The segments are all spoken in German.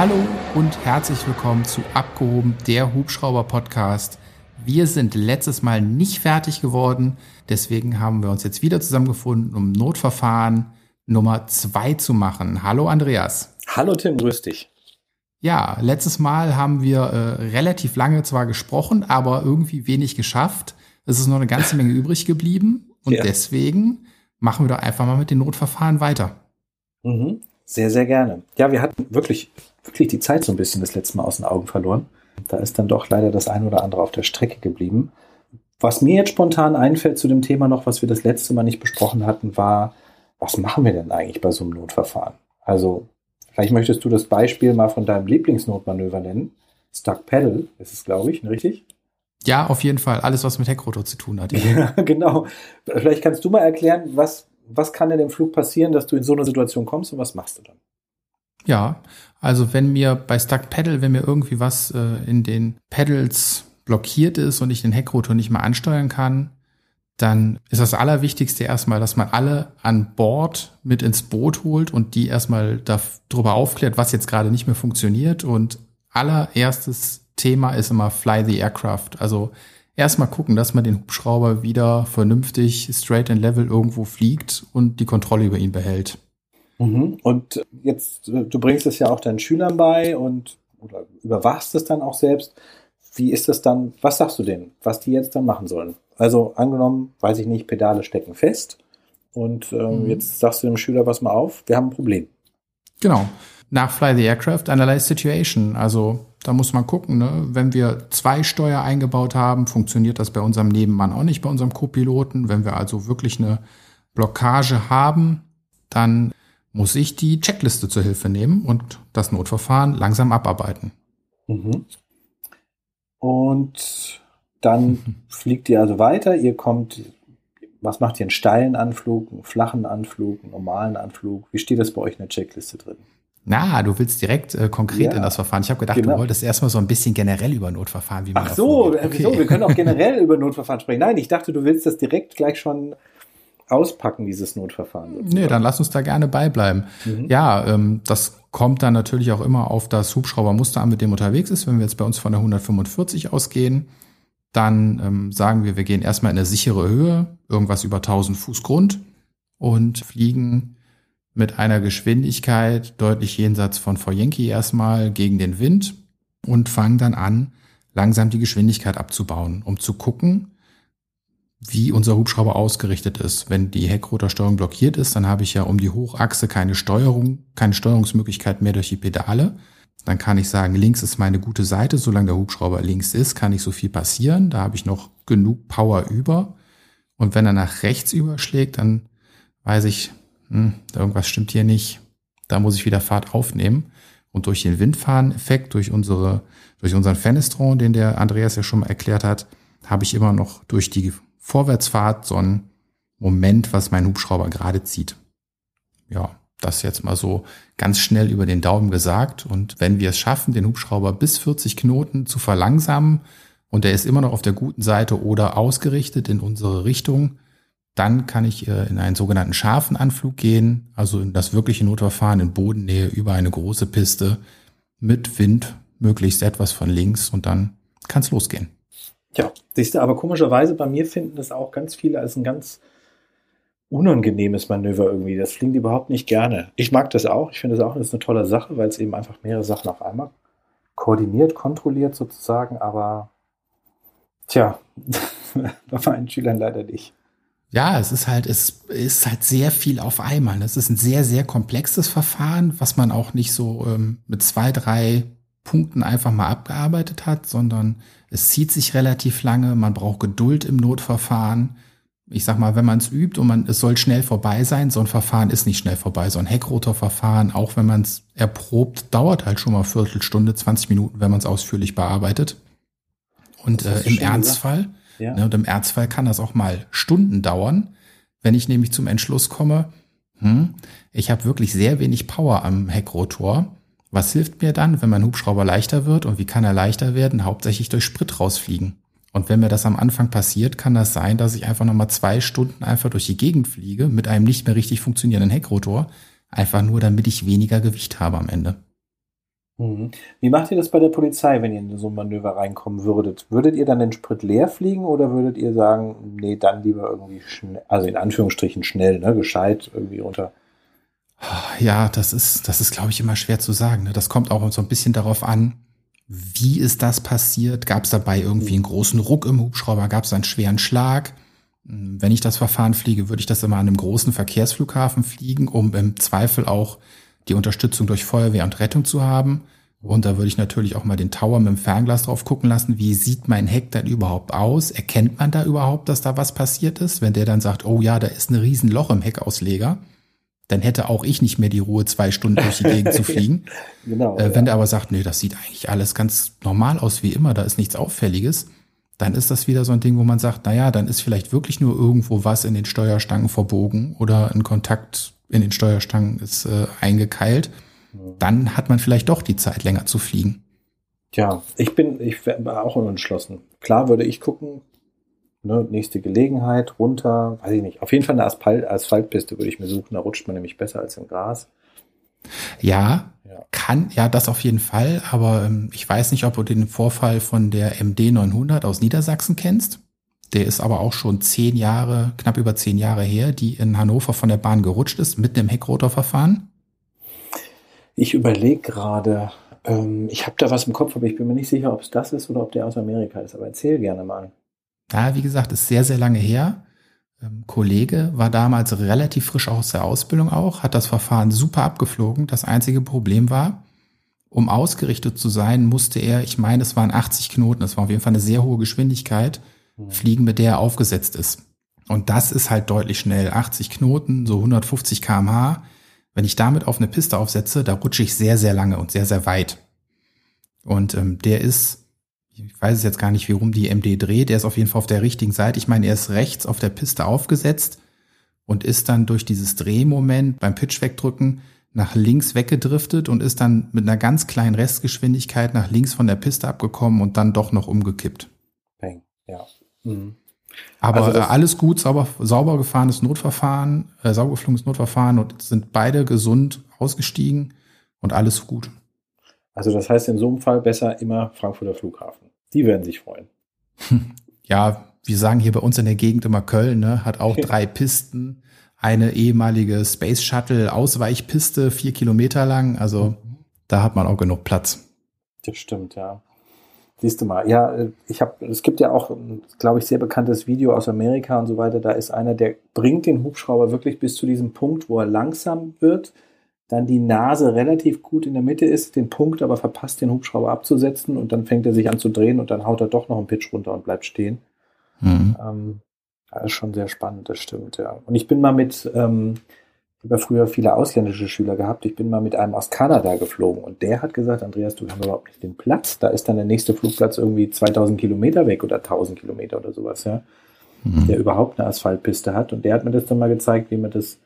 Hallo und herzlich willkommen zu Abgehoben, der Hubschrauber-Podcast. Wir sind letztes Mal nicht fertig geworden, deswegen haben wir uns jetzt wieder zusammengefunden, um Notverfahren Nummer zwei zu machen. Hallo Andreas. Hallo Tim, grüß dich. Ja, letztes Mal haben wir äh, relativ lange zwar gesprochen, aber irgendwie wenig geschafft. Es ist noch eine ganze Menge übrig geblieben und ja. deswegen machen wir doch einfach mal mit den Notverfahren weiter. Mhm. Sehr, sehr gerne. Ja, wir hatten wirklich, wirklich die Zeit so ein bisschen das letzte Mal aus den Augen verloren. Da ist dann doch leider das ein oder andere auf der Strecke geblieben. Was mir jetzt spontan einfällt zu dem Thema noch, was wir das letzte Mal nicht besprochen hatten, war, was machen wir denn eigentlich bei so einem Notverfahren? Also, vielleicht möchtest du das Beispiel mal von deinem Lieblingsnotmanöver nennen. Stuck Pedal ist es, glaube ich, richtig? Ja, auf jeden Fall. Alles, was mit Heckrotor zu tun hat. Ja, genau. Vielleicht kannst du mal erklären, was, was kann denn im Flug passieren, dass du in so eine Situation kommst und was machst du dann? Ja, also wenn mir bei Stuck Pedal, wenn mir irgendwie was äh, in den Pedals blockiert ist und ich den Heckrotor nicht mehr ansteuern kann, dann ist das Allerwichtigste erstmal, dass man alle an Bord mit ins Boot holt und die erstmal darüber aufklärt, was jetzt gerade nicht mehr funktioniert. Und allererstes Thema ist immer Fly the Aircraft. Also erstmal gucken, dass man den Hubschrauber wieder vernünftig straight and level irgendwo fliegt und die Kontrolle über ihn behält. Mhm. Und jetzt, du bringst es ja auch deinen Schülern bei und oder überwachst es dann auch selbst. Wie ist das dann, was sagst du denen, was die jetzt dann machen sollen? Also angenommen, weiß ich nicht, Pedale stecken fest und ähm, mhm. jetzt sagst du dem Schüler, pass mal auf, wir haben ein Problem. Genau. Nach Fly the Aircraft, Analyze Situation. Also da muss man gucken, ne? wenn wir zwei Steuer eingebaut haben, funktioniert das bei unserem Nebenmann auch nicht, bei unserem Co-Piloten. Wenn wir also wirklich eine Blockage haben, dann muss ich die Checkliste zur Hilfe nehmen und das Notverfahren langsam abarbeiten. Mhm. Und dann fliegt ihr also weiter, ihr kommt, was macht ihr, einen steilen Anflug, einen flachen Anflug, einen normalen Anflug? Wie steht das bei euch in der Checkliste drin? Na, du willst direkt äh, konkret ja, in das Verfahren. Ich habe gedacht, genau. du wolltest erstmal so ein bisschen generell über Notverfahren, wie man Ach so, okay. wieso? Wir können auch generell über Notverfahren sprechen. Nein, ich dachte, du willst das direkt gleich schon auspacken, dieses Notverfahren. Sozusagen. Nee, dann lass uns da gerne beibleiben. Mhm. Ja, ähm, das kommt dann natürlich auch immer auf das Hubschraubermuster an, mit dem unterwegs ist. Wenn wir jetzt bei uns von der 145 ausgehen, dann ähm, sagen wir, wir gehen erstmal in eine sichere Höhe, irgendwas über 1000 Fuß Grund und fliegen mit einer Geschwindigkeit deutlich jenseits von Yankee erstmal gegen den Wind und fangen dann an, langsam die Geschwindigkeit abzubauen, um zu gucken, wie unser Hubschrauber ausgerichtet ist. Wenn die Heckrotorsteuerung blockiert ist, dann habe ich ja um die Hochachse keine Steuerung, keine Steuerungsmöglichkeit mehr durch die Pedale. Dann kann ich sagen, links ist meine gute Seite. Solange der Hubschrauber links ist, kann nicht so viel passieren. Da habe ich noch genug Power über. Und wenn er nach rechts überschlägt, dann weiß ich, hm, irgendwas stimmt hier nicht. Da muss ich wieder Fahrt aufnehmen. Und durch den Windfahren-Effekt, durch unsere, durch unseren Fenestron, den der Andreas ja schon mal erklärt hat, habe ich immer noch durch die Vorwärtsfahrt so ein Moment, was mein Hubschrauber gerade zieht. Ja, das jetzt mal so ganz schnell über den Daumen gesagt. Und wenn wir es schaffen, den Hubschrauber bis 40 Knoten zu verlangsamen und er ist immer noch auf der guten Seite oder ausgerichtet in unsere Richtung, dann kann ich äh, in einen sogenannten scharfen Anflug gehen, also in das wirkliche Notverfahren in Bodennähe über eine große Piste mit Wind, möglichst etwas von links und dann kann es losgehen. Ja, siehst du, aber komischerweise bei mir finden das auch ganz viele als ein ganz unangenehmes Manöver irgendwie. Das die überhaupt nicht gerne. Ich mag das auch. Ich finde das auch das ist eine tolle Sache, weil es eben einfach mehrere Sachen auf einmal koordiniert, kontrolliert sozusagen. Aber tja, bei meinen Schülern leider nicht. Ja, es ist halt, es ist halt sehr viel auf einmal. Es ist ein sehr, sehr komplexes Verfahren, was man auch nicht so ähm, mit zwei, drei Punkten einfach mal abgearbeitet hat, sondern es zieht sich relativ lange. Man braucht Geduld im Notverfahren. Ich sag mal, wenn man es übt und man, es soll schnell vorbei sein, so ein Verfahren ist nicht schnell vorbei. So ein Heckrotorverfahren, auch wenn man es erprobt, dauert halt schon mal Viertelstunde, 20 Minuten, wenn man es ausführlich bearbeitet. Und äh, im Ernstfall, ja. ne, und im Ernstfall kann das auch mal Stunden dauern, wenn ich nämlich zum Entschluss komme, hm, ich habe wirklich sehr wenig Power am Heckrotor was hilft mir dann, wenn mein Hubschrauber leichter wird und wie kann er leichter werden? Hauptsächlich durch Sprit rausfliegen. Und wenn mir das am Anfang passiert, kann das sein, dass ich einfach nochmal zwei Stunden einfach durch die Gegend fliege mit einem nicht mehr richtig funktionierenden Heckrotor. Einfach nur, damit ich weniger Gewicht habe am Ende. Mhm. Wie macht ihr das bei der Polizei, wenn ihr in so ein Manöver reinkommen würdet? Würdet ihr dann den Sprit leer fliegen oder würdet ihr sagen, nee, dann lieber irgendwie schnell, also in Anführungsstrichen schnell, ne, gescheit irgendwie unter? Ja, das ist, das ist, glaube ich, immer schwer zu sagen. Ne? Das kommt auch so ein bisschen darauf an, wie ist das passiert? Gab es dabei irgendwie einen großen Ruck im Hubschrauber? Gab es einen schweren Schlag? Hm, wenn ich das Verfahren fliege, würde ich das immer an einem großen Verkehrsflughafen fliegen, um im Zweifel auch die Unterstützung durch Feuerwehr und Rettung zu haben. Und da würde ich natürlich auch mal den Tower mit dem Fernglas drauf gucken lassen. Wie sieht mein Heck denn überhaupt aus? Erkennt man da überhaupt, dass da was passiert ist? Wenn der dann sagt, oh ja, da ist ein Riesenloch im Heckausleger, dann hätte auch ich nicht mehr die Ruhe, zwei Stunden durch die Gegend zu fliegen. genau, äh, wenn ja. der aber sagt, nee, das sieht eigentlich alles ganz normal aus wie immer, da ist nichts Auffälliges, dann ist das wieder so ein Ding, wo man sagt, naja, dann ist vielleicht wirklich nur irgendwo was in den Steuerstangen verbogen oder ein Kontakt in den Steuerstangen ist äh, eingekeilt, dann hat man vielleicht doch die Zeit, länger zu fliegen. Tja, ich bin, ich war auch unentschlossen. Klar würde ich gucken, ne, nächste Gelegenheit, runter, weiß ich nicht. Auf jeden Fall eine Asphalt, Asphaltpiste würde ich mir suchen, da rutscht man nämlich besser als im Gras. Ja, ja, kann, ja, das auf jeden Fall, aber ähm, ich weiß nicht, ob du den Vorfall von der MD 900 aus Niedersachsen kennst. Der ist aber auch schon zehn Jahre, knapp über zehn Jahre her, die in Hannover von der Bahn gerutscht ist, mitten im Heckrotorverfahren. Ich überlege gerade, ähm, ich habe da was im Kopf, aber ich bin mir nicht sicher, ob es das ist oder ob der aus Amerika ist. Aber erzähl gerne mal. Ja, wie gesagt, ist sehr, sehr lange her. Ähm, Kollege war damals relativ frisch aus der Ausbildung auch, hat das Verfahren super abgeflogen. Das einzige Problem war, um ausgerichtet zu sein, musste er, ich meine, es waren 80 Knoten, das war auf jeden Fall eine sehr hohe Geschwindigkeit, Mhm. fliegen, mit der er aufgesetzt ist. Und das ist halt deutlich schnell. 80 Knoten, so 150 kmh. Wenn ich damit auf eine Piste aufsetze, da rutsche ich sehr, sehr lange und sehr, sehr weit. Und ähm, der ist, ich weiß es jetzt gar nicht, wie rum die MD dreht, der ist auf jeden Fall auf der richtigen Seite. Ich meine, er ist rechts auf der Piste aufgesetzt und ist dann durch dieses Drehmoment beim Pitch wegdrücken nach links weggedriftet und ist dann mit einer ganz kleinen Restgeschwindigkeit nach links von der Piste abgekommen und dann doch noch umgekippt. Bang, ja. Mhm. Aber also alles gut, sauber, sauber gefahrenes Notverfahren, äh, sauber geflogenes Notverfahren und sind beide gesund ausgestiegen und alles gut. Also das heißt in so einem Fall besser immer Frankfurter Flughafen. Die werden sich freuen. Ja, wir sagen hier bei uns in der Gegend immer Köln, ne, hat auch drei Pisten, eine ehemalige Space Shuttle Ausweichpiste, vier Kilometer lang. Also da hat man auch genug Platz. Das stimmt, ja. Siehst du mal, ja, ich habe, es gibt ja auch, glaube ich, sehr bekanntes Video aus Amerika und so weiter. Da ist einer, der bringt den Hubschrauber wirklich bis zu diesem Punkt, wo er langsam wird, dann die Nase relativ gut in der Mitte ist, den Punkt aber verpasst, den Hubschrauber abzusetzen und dann fängt er sich an zu drehen und dann haut er doch noch einen Pitch runter und bleibt stehen. Mhm. Ähm, das ist schon sehr spannend, das stimmt, ja. Und ich bin mal mit, ähm, ich habe ja früher viele ausländische Schüler gehabt. Ich bin mal mit einem aus Kanada geflogen und der hat gesagt, Andreas, du hast überhaupt nicht den Platz. Da ist dann der nächste Flugplatz irgendwie 2000 Kilometer weg oder 1000 Kilometer oder sowas, ja. Mhm. Der überhaupt eine Asphaltpiste hat und der hat mir das dann mal gezeigt, wie man das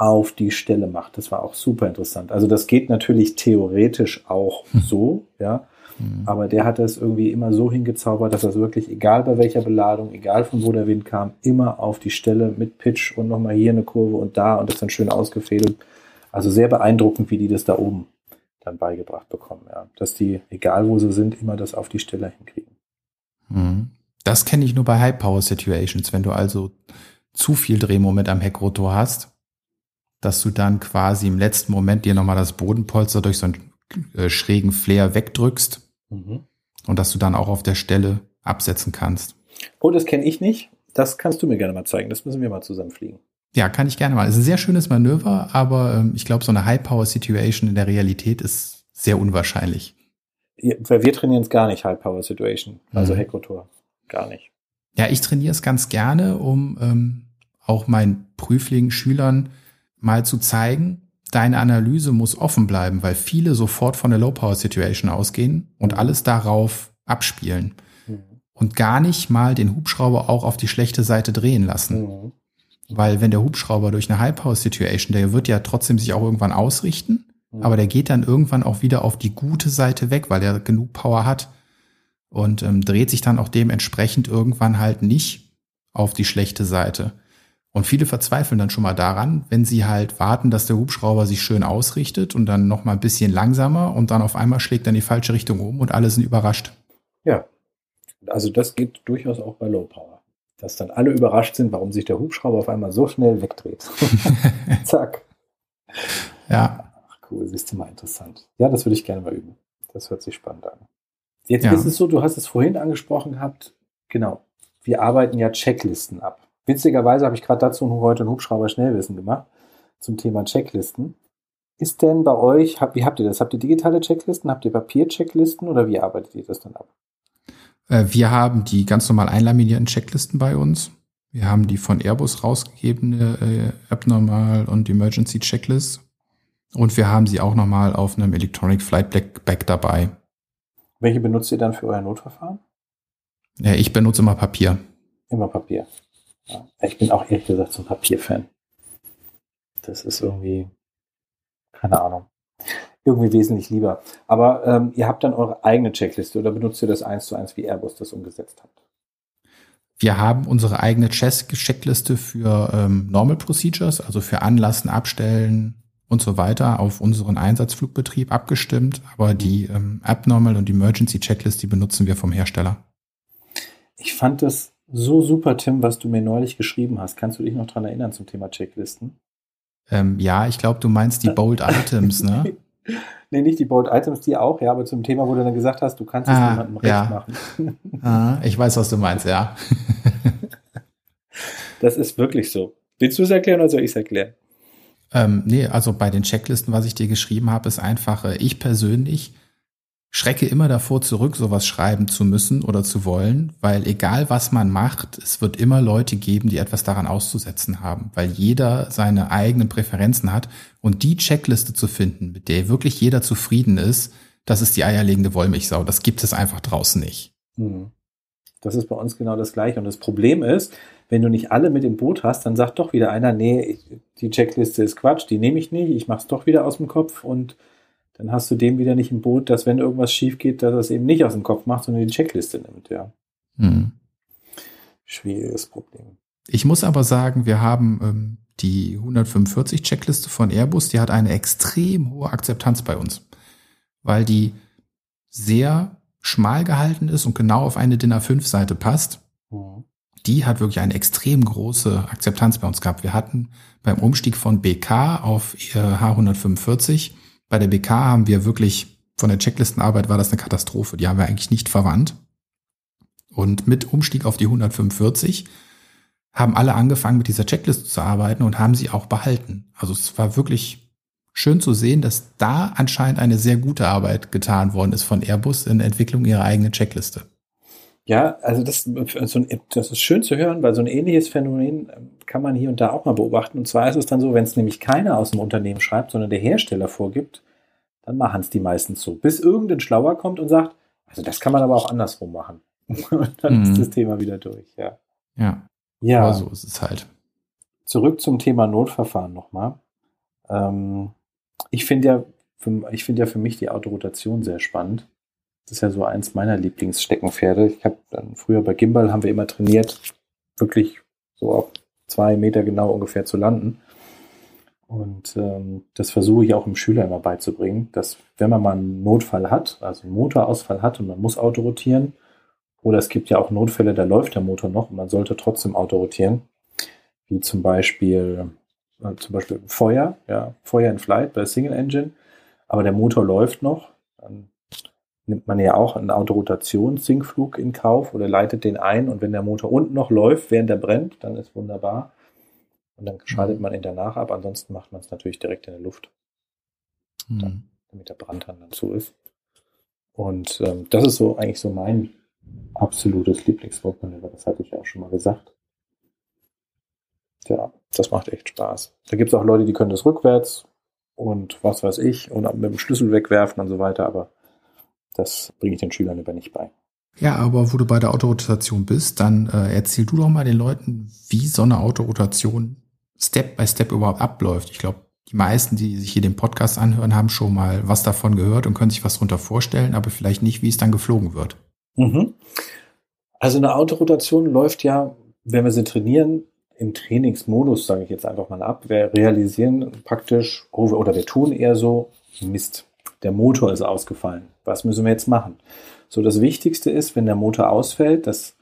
auf die Stelle macht. Das war auch super interessant. Also das geht natürlich theoretisch auch mhm. so, ja. Mhm. Aber der hat das irgendwie immer so hingezaubert, dass das wirklich, egal bei welcher Beladung, egal von wo der Wind kam, immer auf die Stelle mit Pitch und nochmal hier eine Kurve und da und das dann schön ausgefädelt. Also sehr beeindruckend, wie die das da oben dann beigebracht bekommen, ja. Dass die, egal wo sie sind, immer das auf die Stelle hinkriegen. Mhm. Das kenne ich nur bei High Power Situations, wenn du also zu viel Drehmoment am Heckrotor hast, dass du dann quasi im letzten Moment dir nochmal das Bodenpolster durch so einen äh, schrägen Flair wegdrückst Mhm. Und dass du dann auch auf der Stelle absetzen kannst. Oh, das kenne ich nicht. Das kannst du mir gerne mal zeigen. Das müssen wir mal zusammen fliegen. Ja, kann ich gerne mal. Es ist ein sehr schönes Manöver, aber ähm, ich glaube, so eine High-Power-Situation in der Realität ist sehr unwahrscheinlich. Ja, weil wir trainieren es gar nicht, High-Power-Situation, also mhm. Heckrotor. Gar nicht. Ja, ich trainiere es ganz gerne, um ähm, auch meinen Prüflingen, Schülern mal zu zeigen, deine Analyse muss offen bleiben, weil viele sofort von der Low-Power-Situation ausgehen und alles darauf abspielen mhm. und gar nicht mal den Hubschrauber auch auf die schlechte Seite drehen lassen. Mhm. Weil wenn der Hubschrauber durch eine High-Power-Situation, der wird ja trotzdem sich auch irgendwann ausrichten, mhm. aber der geht dann irgendwann auch wieder auf die gute Seite weg, weil er genug Power hat und ähm, dreht sich dann auch dementsprechend irgendwann halt nicht auf die schlechte Seite. Und viele verzweifeln dann schon mal daran, wenn sie halt warten, dass der Hubschrauber sich schön ausrichtet und dann noch mal ein bisschen langsamer und dann auf einmal schlägt er in die falsche Richtung um und alle sind überrascht. Ja, also das geht durchaus auch bei Low Power. Dass dann alle überrascht sind, warum sich der Hubschrauber auf einmal so schnell wegdreht. Zack. Ja. Ach cool, siehst du mal interessant. Ja, das würde ich gerne mal üben. Das hört sich spannend an. Jetzt ja. ist es so, du hast es vorhin angesprochen gehabt, genau. Wir arbeiten ja Checklisten ab. Witzigerweise habe ich gerade dazu heute ein Hubschrauber Schnellwissen gemacht zum Thema Checklisten. Ist denn bei euch, wie habt ihr das? Habt ihr digitale Checklisten? Habt ihr Papierchecklisten oder wie arbeitet ihr das dann ab? Äh, wir haben die ganz normal einlaminierten Checklisten bei uns. Wir haben die von Airbus rausgegebene äh, Abnormal und Emergency Checklist. Und wir haben sie auch nochmal auf einem Electronic Flight Bag dabei. Welche benutzt ihr dann für euer Notverfahren? Ja, ich benutze immer Papier. Immer Papier. Ich bin auch ehrlich gesagt so ein Papierfan. Das ist irgendwie, keine Ahnung, irgendwie wesentlich lieber. Aber ähm, ihr habt dann eure eigene Checkliste oder benutzt ihr das eins zu eins, wie Airbus das umgesetzt hat? Wir haben unsere eigene Checkliste für ähm, Normal Procedures, also für Anlassen, Abstellen und so weiter auf unseren Einsatzflugbetrieb abgestimmt. Aber die ähm, Abnormal und Emergency Checklist, die benutzen wir vom Hersteller. Ich fand das so super, Tim, was du mir neulich geschrieben hast. Kannst du dich noch dran erinnern zum Thema Checklisten? Ähm, ja, ich glaube, du meinst die Bold Items, ne? nee, nicht die Bold Items, die auch, ja, aber zum Thema, wo du dann gesagt hast, du kannst es ah, niemandem recht ja. machen. ah, ich weiß, was du meinst, ja. das ist wirklich so. Willst du es erklären oder soll ich es erklären? Ähm, nee, also bei den Checklisten, was ich dir geschrieben habe, ist einfach, äh, ich persönlich schrecke immer davor zurück, sowas schreiben zu müssen oder zu wollen, weil egal was man macht, es wird immer Leute geben, die etwas daran auszusetzen haben, weil jeder seine eigenen Präferenzen hat und die Checkliste zu finden, mit der wirklich jeder zufrieden ist, das ist die eierlegende Wollmilchsau. Das gibt es einfach draußen nicht. Hm. Das ist bei uns genau das Gleiche. Und das Problem ist, wenn du nicht alle mit im Boot hast, dann sagt doch wieder einer, nee, die Checkliste ist Quatsch, die nehme ich nicht, ich mache es doch wieder aus dem Kopf und dann hast du dem wieder nicht im Boot, dass wenn irgendwas schief geht, dass er es eben nicht aus dem Kopf macht, sondern die Checkliste nimmt, ja. Mhm. Schwieriges Problem. Ich muss aber sagen, wir haben ähm, die 145 Checkliste von Airbus, die hat eine extrem hohe Akzeptanz bei uns, weil die sehr schmal gehalten ist und genau auf eine DIN A5 Seite passt. Mhm. Die hat wirklich eine extrem große Akzeptanz bei uns gehabt. Wir hatten beim Umstieg von BK auf H145 bei der BK haben wir wirklich, von der Checklistenarbeit war das eine Katastrophe. Die haben wir eigentlich nicht verwandt. Und mit Umstieg auf die 145 haben alle angefangen, mit dieser Checkliste zu arbeiten und haben sie auch behalten. Also es war wirklich schön zu sehen, dass da anscheinend eine sehr gute Arbeit getan worden ist von Airbus in der Entwicklung ihrer eigenen Checkliste. Ja, also das, das ist schön zu hören, weil so ein ähnliches Phänomen kann man hier und da auch mal beobachten. Und zwar ist es dann so, wenn es nämlich keiner aus dem Unternehmen schreibt, sondern der Hersteller vorgibt, dann machen es die meistens so. Bis irgendein Schlauer kommt und sagt, also das kann man aber auch andersrum machen. Und dann mhm. ist das Thema wieder durch, ja. Ja. Ja. Aber so ist es halt. Zurück zum Thema Notverfahren nochmal. Ähm, ich finde ja, ich finde ja für mich die Autorotation sehr spannend. Das ist ja so eins meiner Lieblingssteckenpferde. Ich habe dann früher bei Gimbal haben wir immer trainiert, wirklich so auf zwei Meter genau ungefähr zu landen. Und ähm, das versuche ich auch im Schüler immer beizubringen, dass wenn man mal einen Notfall hat, also einen Motorausfall hat und man muss autorotieren, oder es gibt ja auch Notfälle, da läuft der Motor noch und man sollte trotzdem autorotieren, wie zum Beispiel, äh, zum Beispiel Feuer, ja, Feuer in Flight bei Single Engine, aber der Motor läuft noch, dann nimmt man ja auch einen Autorotations-Sinkflug in Kauf oder leitet den ein und wenn der Motor unten noch läuft, während er brennt, dann ist wunderbar. Und dann schaltet mhm. man ihn danach ab, ansonsten macht man es natürlich direkt in der Luft. Mhm. Dann, damit der Brandhahn dann zu ist. Und ähm, das ist so eigentlich so mein absolutes Lieblingsflugmanöver, das hatte ich ja auch schon mal gesagt. Ja, das macht echt Spaß. Da gibt es auch Leute, die können das rückwärts und was weiß ich und mit dem Schlüssel wegwerfen und so weiter, aber das bringe ich den Schülern aber nicht bei. Ja, aber wo du bei der Autorotation bist, dann äh, erzähl du doch mal den Leuten, wie so eine Autorotation Step by Step überhaupt abläuft. Ich glaube, die meisten, die sich hier den Podcast anhören, haben schon mal was davon gehört und können sich was darunter vorstellen, aber vielleicht nicht, wie es dann geflogen wird. Mhm. Also eine Autorotation läuft ja, wenn wir sie trainieren, im Trainingsmodus, sage ich jetzt einfach mal ab, wir realisieren praktisch, oder wir tun eher so, Mist, der Motor ist ausgefallen. Was müssen wir jetzt machen? So, das Wichtigste ist, wenn der Motor ausfällt, dass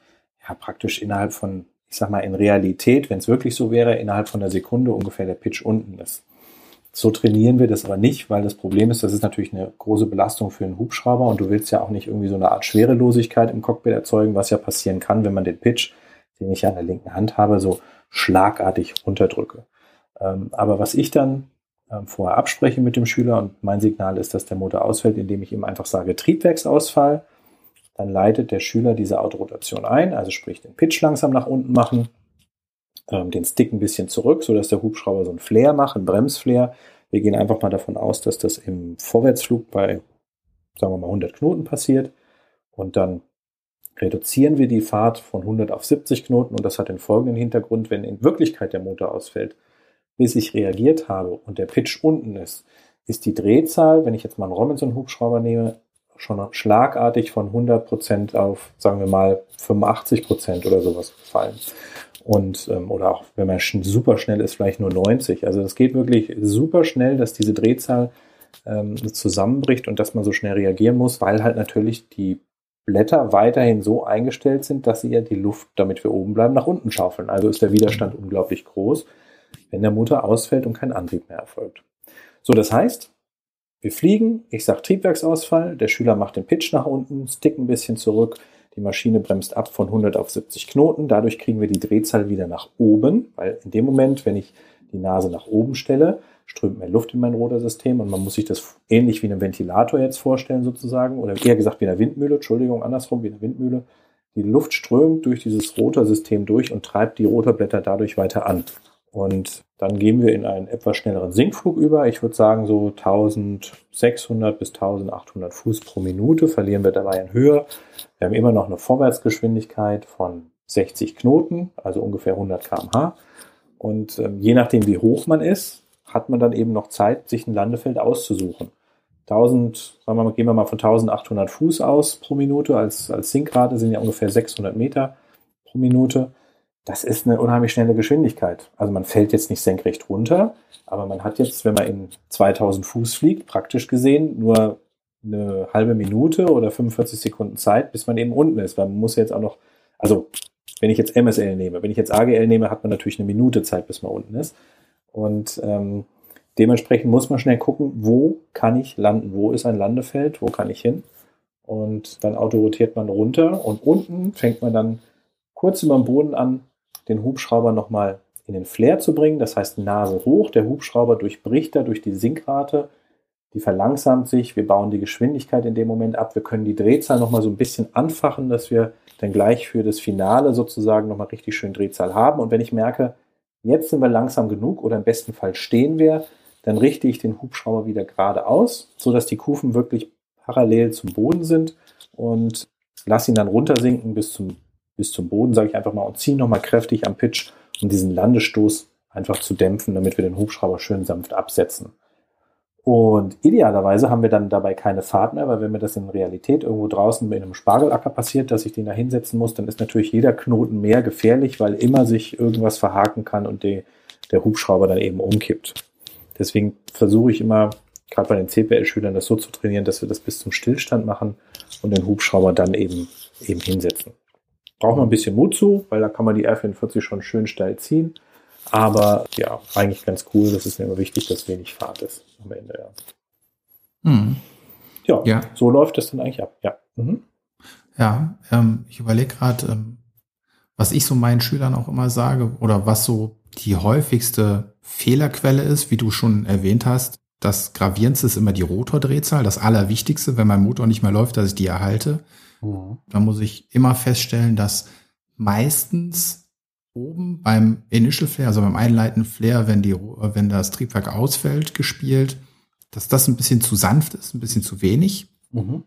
ja praktisch innerhalb von, ich sag mal, in Realität, wenn es wirklich so wäre, innerhalb von einer Sekunde ungefähr der Pitch unten ist. So trainieren wir das aber nicht, weil das Problem ist, das ist natürlich eine große Belastung für einen Hubschrauber und du willst ja auch nicht irgendwie so eine Art Schwerelosigkeit im Cockpit erzeugen, was ja passieren kann, wenn man den Pitch, den ich ja an der linken Hand habe, so schlagartig runterdrücke. Ähm, aber was ich dann vorher abspreche mit dem Schüler und mein Signal ist, dass der Motor ausfällt, indem ich ihm einfach sage Triebwerksausfall, dann leitet der Schüler diese Autorotation ein, also sprich den Pitch langsam nach unten machen ähm, den Stick ein bisschen zurück, sodass der Hubschrauber so ein Flair macht, ein Bremsflair. Wir gehen einfach mal davon aus, dass das im Vorwärtsflug bei, sagen wir mal, 100 Knoten passiert. Und dann reduzieren wir die Fahrt von 100 auf 70 Knoten. Und das hat den folgenden Hintergrund, wenn in Wirklichkeit der Motor ausfällt, bis ich reagiert habe und der Pitch unten ist, ist die Drehzahl, wenn ich jetzt mal einen Robinson-Hubschrauber nehme, schon schlagartig von 100% auf, sagen wir mal, 85% oder sowas gefallen und ähm, oder auch wenn man super schnell ist, vielleicht nur 90. Also es geht wirklich super schnell, dass diese Drehzahl ähm, zusammenbricht und dass man so schnell reagieren muss, weil halt natürlich die Blätter weiterhin so eingestellt sind, dass sie ja die Luft, damit wir oben bleiben, nach unten schaufeln. Also ist der Widerstand unglaublich groß, wenn der Motor ausfällt und kein Antrieb mehr erfolgt. So, das heißt, wir fliegen, ich sage Triebwerksausfall, der Schüler macht den Pitch nach unten, Stick ein bisschen zurück, die Maschine bremst ab von 100 auf 70 Knoten. Dadurch kriegen wir die Drehzahl wieder nach oben, weil in dem Moment, wenn ich die Nase nach oben stelle, strömt mehr Luft in mein Rotorsystem und man muss sich das ähnlich wie einem Ventilator jetzt vorstellen sozusagen oder eher gesagt wie eine Windmühle, Entschuldigung, andersrum wie eine Windmühle. Die Luft strömt durch dieses Rotorsystem durch und treibt die Rotorblätter dadurch weiter an. Und dann gehen wir in einen etwas schnelleren Sinkflug über. Ich würde sagen, so 1600 bis 1800 Fuß pro Minute verlieren wir dabei in Höhe. Wir haben immer noch eine Vorwärtsgeschwindigkeit von 60 Knoten, also ungefähr 100 kmh. Und ähm, je nachdem, wie hoch man ist, hat man dann eben noch Zeit, sich ein Landefeld auszusuchen. 1000, sagen wir mal, gehen wir mal von 1800 Fuß aus pro Minute als, als Sinkrate, sind ja ungefähr 600 Meter pro Minute das ist eine unheimlich schnelle Geschwindigkeit. Also man fällt jetzt nicht senkrecht runter, aber man hat jetzt, wenn man in 2000 Fuß fliegt, praktisch gesehen nur eine halbe Minute oder 45 Sekunden Zeit, bis man eben unten ist. Man muss jetzt auch noch, also wenn ich jetzt MSL nehme, wenn ich jetzt AGL nehme, hat man natürlich eine Minute Zeit, bis man unten ist. Und ähm, dementsprechend muss man schnell gucken, wo kann ich landen, wo ist ein Landefeld, wo kann ich hin. Und dann autorotiert man runter und unten fängt man dann kurz über dem Boden an, den Hubschrauber nochmal in den Flair zu bringen. Das heißt Nase hoch. Der Hubschrauber durchbricht da durch die Sinkrate. Die verlangsamt sich. Wir bauen die Geschwindigkeit in dem Moment ab. Wir können die Drehzahl nochmal so ein bisschen anfachen, dass wir dann gleich für das Finale sozusagen nochmal richtig schön Drehzahl haben. Und wenn ich merke, jetzt sind wir langsam genug oder im besten Fall stehen wir, dann richte ich den Hubschrauber wieder geradeaus, sodass die Kufen wirklich parallel zum Boden sind und lasse ihn dann runtersinken bis zum bis zum Boden, sage ich einfach mal, und ziehe nochmal kräftig am Pitch, um diesen Landestoß einfach zu dämpfen, damit wir den Hubschrauber schön sanft absetzen. Und idealerweise haben wir dann dabei keine Fahrt mehr, weil wenn mir das in Realität irgendwo draußen in einem Spargelacker passiert, dass ich den da hinsetzen muss, dann ist natürlich jeder Knoten mehr gefährlich, weil immer sich irgendwas verhaken kann und die, der Hubschrauber dann eben umkippt. Deswegen versuche ich immer, gerade bei den CPL-Schülern, das so zu trainieren, dass wir das bis zum Stillstand machen und den Hubschrauber dann eben, eben hinsetzen. Braucht man ein bisschen Mut zu, weil da kann man die R44 schon schön steil ziehen. Aber ja, eigentlich ganz cool. Das ist mir immer wichtig, dass wenig Fahrt ist am Ende. Ja, mhm. ja, ja, so läuft das dann eigentlich ab. Ja, mhm. ja ähm, ich überlege gerade, ähm, was ich so meinen Schülern auch immer sage oder was so die häufigste Fehlerquelle ist, wie du schon erwähnt hast. Das Gravierendste ist immer die Rotordrehzahl. Das Allerwichtigste, wenn mein Motor nicht mehr läuft, dass ich die erhalte. Mhm. Da muss ich immer feststellen, dass meistens oben beim Initial Flare, also beim einleitenden Flare, wenn die, wenn das Triebwerk ausfällt, gespielt, dass das ein bisschen zu sanft ist, ein bisschen zu wenig. Mhm.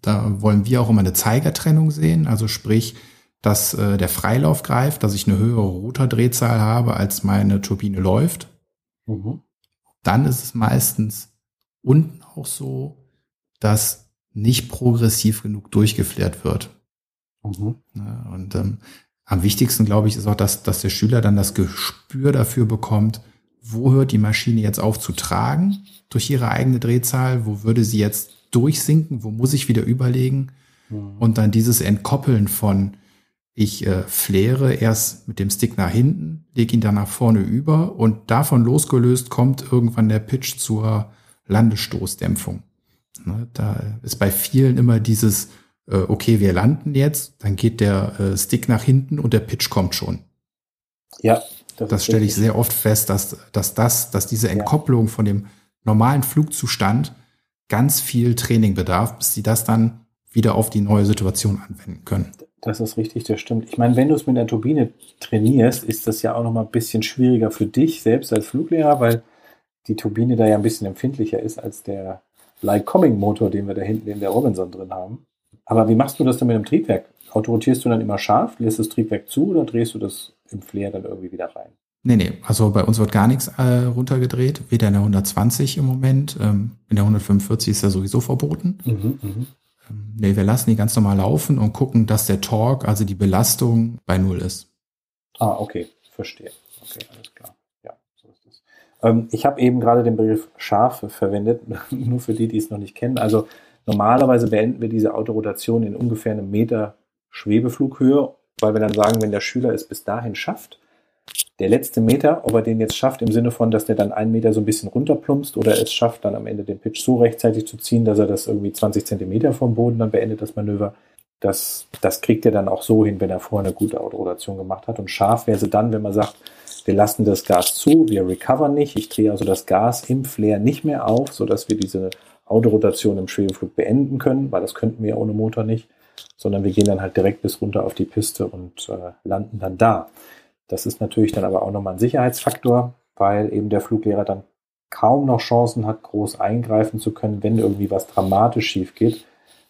Da wollen wir auch immer eine Zeigertrennung sehen, also sprich, dass äh, der Freilauf greift, dass ich eine höhere Rotordrehzahl habe, als meine Turbine läuft. Mhm. Dann ist es meistens unten auch so, dass nicht progressiv genug durchgeflärt wird. Mhm. und ähm, am wichtigsten, glaube ich, ist auch, dass, dass der Schüler dann das Gespür dafür bekommt, wo hört die Maschine jetzt auf zu tragen durch ihre eigene Drehzahl, wo würde sie jetzt durchsinken, wo muss ich wieder überlegen mhm. und dann dieses Entkoppeln von ich äh, fläre erst mit dem Stick nach hinten, lege ihn dann nach vorne über und davon losgelöst kommt irgendwann der Pitch zur Landestoßdämpfung. Ne, da ist bei vielen immer dieses, äh, okay, wir landen jetzt, dann geht der äh, Stick nach hinten und der Pitch kommt schon. Ja. Das, das stelle ich sehr oft fest, dass, dass das, dass diese Entkopplung ja. von dem normalen Flugzustand ganz viel Training bedarf, bis sie das dann wieder auf die neue Situation anwenden können. Das ist richtig, das stimmt. Ich meine, wenn du es mit der Turbine trainierst, ist das ja auch noch mal ein bisschen schwieriger für dich selbst als Fluglehrer, weil die Turbine da ja ein bisschen empfindlicher ist als der Lycoming-Motor, den wir da hinten in der Robinson drin haben. Aber wie machst du das denn mit dem Triebwerk? Autorotierst du dann immer scharf, lässt das Triebwerk zu oder drehst du das im Flair dann irgendwie wieder rein? Nee, nee, also bei uns wird gar nichts äh, runtergedreht, weder in der 120 im Moment, ähm, in der 145 ist ja sowieso verboten. Mhm, mh. ähm, nee, wir lassen die ganz normal laufen und gucken, dass der Torque, also die Belastung, bei Null ist. Ah, okay, verstehe. Okay, alles klar. Ja, so ist es. Ähm, ich habe eben gerade den Begriff scharf verwendet, nur für die, die es noch nicht kennen. Also Normalerweise beenden wir diese Autorotation in ungefähr einem Meter Schwebeflughöhe, weil wir dann sagen, wenn der Schüler es bis dahin schafft, der letzte Meter, ob er den jetzt schafft im Sinne von, dass der dann einen Meter so ein bisschen runterplumpst oder es schafft, dann am Ende den Pitch so rechtzeitig zu ziehen, dass er das irgendwie 20 Zentimeter vom Boden dann beendet, das Manöver. Das, das kriegt er dann auch so hin, wenn er vorher eine gute Autorotation gemacht hat. Und scharf wäre sie dann, wenn man sagt, wir lassen das Gas zu, wir recovern nicht. Ich drehe also das Gas im Flair nicht mehr auf, sodass wir diese Autorotation im Schwebeflug beenden können, weil das könnten wir ohne Motor nicht, sondern wir gehen dann halt direkt bis runter auf die Piste und äh, landen dann da. Das ist natürlich dann aber auch nochmal ein Sicherheitsfaktor, weil eben der Fluglehrer dann kaum noch Chancen hat, groß eingreifen zu können, wenn irgendwie was dramatisch schief geht.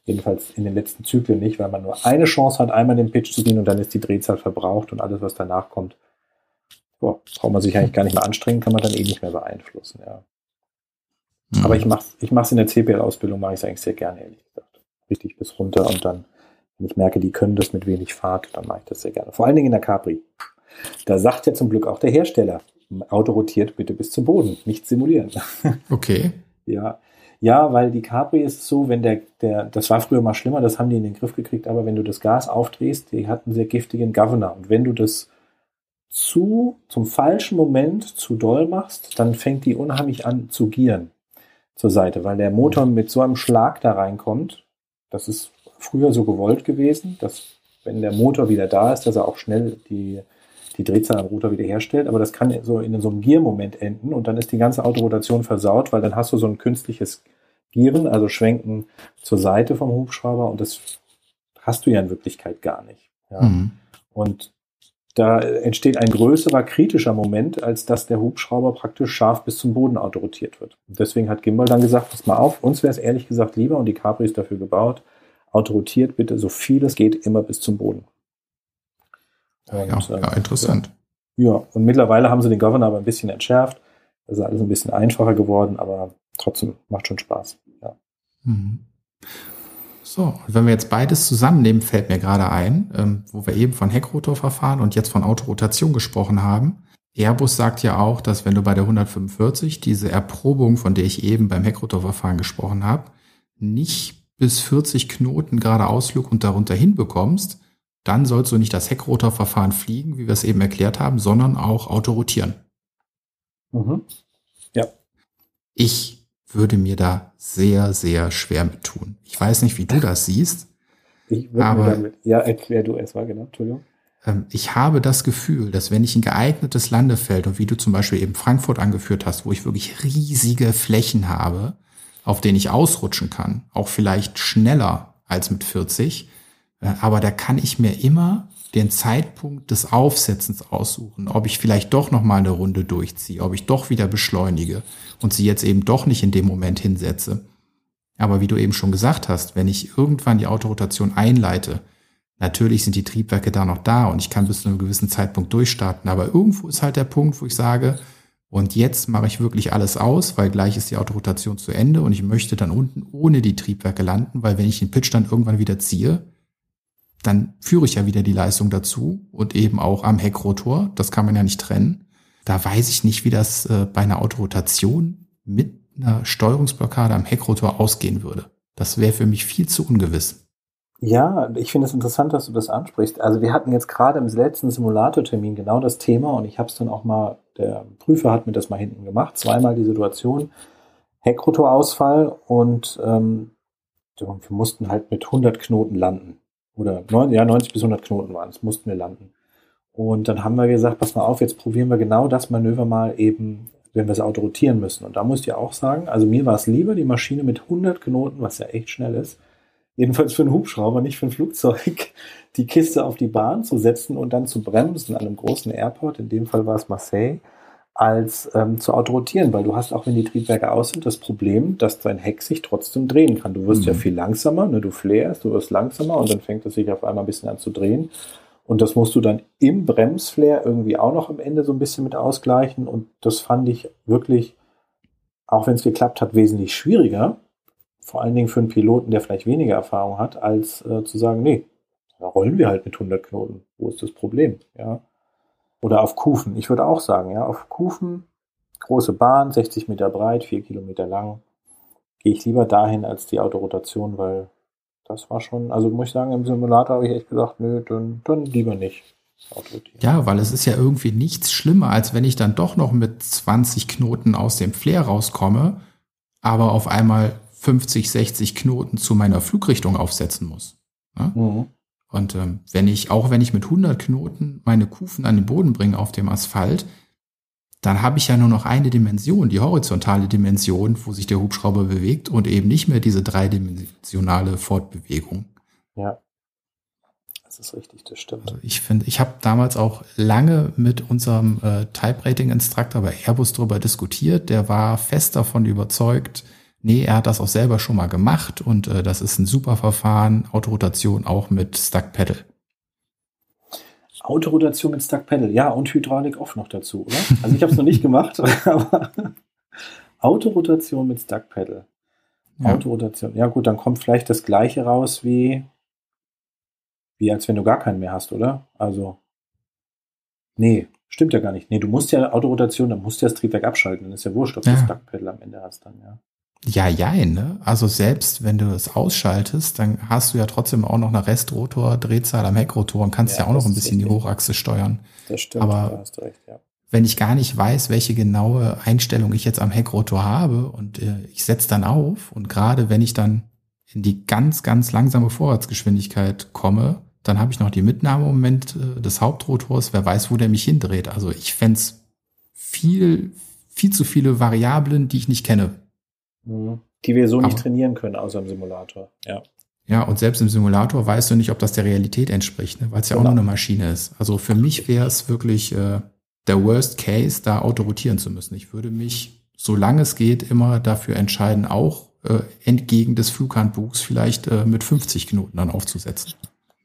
Jedenfalls in den letzten Zyklen nicht, weil man nur eine Chance hat, einmal den Pitch zu ziehen und dann ist die Drehzahl verbraucht und alles, was danach kommt, boah, braucht man sich eigentlich gar nicht mehr anstrengen, kann man dann eh nicht mehr beeinflussen. Ja. Mhm. Aber ich mache ich mach's in der CPL-Ausbildung, mache ich es eigentlich sehr gerne, ehrlich gesagt. Richtig bis runter und dann, wenn ich merke, die können das mit wenig Fahrt, dann mache ich das sehr gerne. Vor allen Dingen in der Capri. Da sagt ja zum Glück auch der Hersteller, Auto rotiert bitte bis zum Boden, nicht simulieren. Okay. ja. Ja, weil die Capri ist so, wenn der, der, das war früher mal schlimmer, das haben die in den Griff gekriegt, aber wenn du das Gas aufdrehst, die hat einen sehr giftigen Governor. Und wenn du das zu, zum falschen Moment zu doll machst, dann fängt die unheimlich an zu gieren zur Seite, weil der Motor mit so einem Schlag da reinkommt. Das ist früher so gewollt gewesen, dass wenn der Motor wieder da ist, dass er auch schnell die, die Drehzahl am Rotor wieder herstellt. Aber das kann so in so einem Giermoment enden und dann ist die ganze Autorotation versaut, weil dann hast du so ein künstliches Gieren, also Schwenken zur Seite vom Hubschrauber und das hast du ja in Wirklichkeit gar nicht. Ja. Mhm. Und da entsteht ein größerer kritischer Moment, als dass der Hubschrauber praktisch scharf bis zum Boden autorotiert wird. Deswegen hat Gimbal dann gesagt, pass mal auf, uns wäre es ehrlich gesagt lieber, und die Capri ist dafür gebaut, autorotiert bitte so viel es geht immer bis zum Boden. Und, ja, ja, ähm, interessant. Ja, und mittlerweile haben sie den Governor aber ein bisschen entschärft. Das ist alles ein bisschen einfacher geworden, aber trotzdem macht schon Spaß. Ja. Mhm. So, und wenn wir jetzt beides zusammennehmen, fällt mir gerade ein, ähm, wo wir eben von Heckrotorverfahren und jetzt von Autorotation gesprochen haben. Airbus sagt ja auch, dass wenn du bei der 145 diese Erprobung, von der ich eben beim Heckrotorverfahren gesprochen habe, nicht bis 40 Knoten gerade Ausflug und darunter hinbekommst, dann sollst du nicht das Heckrotorverfahren fliegen, wie wir es eben erklärt haben, sondern auch autorotieren. Mhm. Ja. Ich würde mir da sehr, sehr schwer mit tun. Ich weiß nicht, wie du das siehst. Ich würde aber, damit, ja, erklär du erstmal, genau, Entschuldigung. Ähm, ich habe das Gefühl, dass wenn ich ein geeignetes Landefeld und wie du zum Beispiel eben Frankfurt angeführt hast, wo ich wirklich riesige Flächen habe, auf denen ich ausrutschen kann, auch vielleicht schneller als mit 40, äh, aber da kann ich mir immer den Zeitpunkt des Aufsetzens aussuchen, ob ich vielleicht doch noch mal eine Runde durchziehe, ob ich doch wieder beschleunige und sie jetzt eben doch nicht in dem Moment hinsetze. Aber wie du eben schon gesagt hast, wenn ich irgendwann die Autorotation einleite, natürlich sind die Triebwerke da noch da und ich kann bis zu einem gewissen Zeitpunkt durchstarten, aber irgendwo ist halt der Punkt, wo ich sage, und jetzt mache ich wirklich alles aus, weil gleich ist die Autorotation zu Ende und ich möchte dann unten ohne die Triebwerke landen, weil wenn ich den Pitch dann irgendwann wieder ziehe, dann führe ich ja wieder die Leistung dazu und eben auch am Heckrotor. Das kann man ja nicht trennen. Da weiß ich nicht, wie das äh, bei einer Autorotation mit einer Steuerungsblockade am Heckrotor ausgehen würde. Das wäre für mich viel zu ungewiss. Ja, ich finde es interessant, dass du das ansprichst. Also wir hatten jetzt gerade im letzten Simulatortermin genau das Thema und ich habe es dann auch mal, der Prüfer hat mir das mal hinten gemacht, zweimal die Situation, Heckrotorausfall und ähm, wir mussten halt mit 100 Knoten landen. Oder ja, 90 bis 100 Knoten waren es, mussten wir landen. Und dann haben wir gesagt, pass mal auf, jetzt probieren wir genau das Manöver mal eben, wenn wir das Auto rotieren müssen. Und da muss ich auch sagen, also mir war es lieber, die Maschine mit 100 Knoten, was ja echt schnell ist, jedenfalls für einen Hubschrauber, nicht für ein Flugzeug, die Kiste auf die Bahn zu setzen und dann zu bremsen an einem großen Airport, in dem Fall war es Marseille, als ähm, zu autorotieren, weil du hast auch, wenn die Triebwerke aus sind, das Problem, dass dein Heck sich trotzdem drehen kann. Du wirst mhm. ja viel langsamer, ne? du flärst, du wirst langsamer und dann fängt es sich auf einmal ein bisschen an zu drehen. Und das musst du dann im Bremsflair irgendwie auch noch am Ende so ein bisschen mit ausgleichen. Und das fand ich wirklich, auch wenn es geklappt hat, wesentlich schwieriger. Vor allen Dingen für einen Piloten, der vielleicht weniger Erfahrung hat, als äh, zu sagen, nee, da rollen wir halt mit 100 Knoten. Wo ist das Problem? Ja. Oder auf Kufen. Ich würde auch sagen, ja, auf Kufen, große Bahn, 60 Meter breit, 4 Kilometer lang, gehe ich lieber dahin als die Autorotation, weil das war schon, also muss ich sagen, im Simulator habe ich echt gesagt, nö, dann, dann lieber nicht. Ja, weil es ist ja irgendwie nichts schlimmer, als wenn ich dann doch noch mit 20 Knoten aus dem Flair rauskomme, aber auf einmal 50, 60 Knoten zu meiner Flugrichtung aufsetzen muss. Ne? Mhm. Und ähm, wenn ich, auch wenn ich mit 100 Knoten meine Kufen an den Boden bringe auf dem Asphalt, dann habe ich ja nur noch eine Dimension, die horizontale Dimension, wo sich der Hubschrauber bewegt und eben nicht mehr diese dreidimensionale Fortbewegung. Ja, das ist richtig, das stimmt. Also ich finde, ich habe damals auch lange mit unserem äh, Type Rating Instructor bei Airbus darüber diskutiert. Der war fest davon überzeugt, nee, er hat das auch selber schon mal gemacht und äh, das ist ein super Verfahren, Autorotation auch mit Stuck Pedal. Autorotation mit Stuck Pedal, ja, und Hydraulik off noch dazu, oder? Also ich habe es noch nicht gemacht, aber Autorotation mit Stuck Pedal. Ja. Autorotation. Ja gut, dann kommt vielleicht das gleiche raus wie, wie als wenn du gar keinen mehr hast, oder? Also, nee, stimmt ja gar nicht. Nee, du musst ja Autorotation, dann musst du ja das Triebwerk abschalten. Dann ist ja wurscht, ob du ja. Stuck Pedal am Ende hast dann, ja. Ja, jein, ne? Also selbst wenn du es ausschaltest, dann hast du ja trotzdem auch noch eine Restrotor-Drehzahl am Heckrotor und kannst ja, ja auch noch ein bisschen die Hochachse steuern. Das stimmt, Aber hast du recht, ja. Wenn ich gar nicht weiß, welche genaue Einstellung ich jetzt am Heckrotor habe und äh, ich setze dann auf und gerade wenn ich dann in die ganz, ganz langsame Vorwärtsgeschwindigkeit komme, dann habe ich noch die Mitnahmemoment äh, des Hauptrotors, wer weiß, wo der mich hindreht. Also ich fände viel, viel zu viele Variablen, die ich nicht kenne, Mhm. Die wir so nicht trainieren können, außer im Simulator. Ja. Ja, und selbst im Simulator weißt du nicht, ob das der Realität entspricht, ne? weil es ja genau. auch nur eine Maschine ist. Also für mich wäre es wirklich äh, der Worst Case, da autorotieren zu müssen. Ich würde mich, solange es geht, immer dafür entscheiden, auch äh, entgegen des Flughandbuchs vielleicht äh, mit 50 Knoten dann aufzusetzen.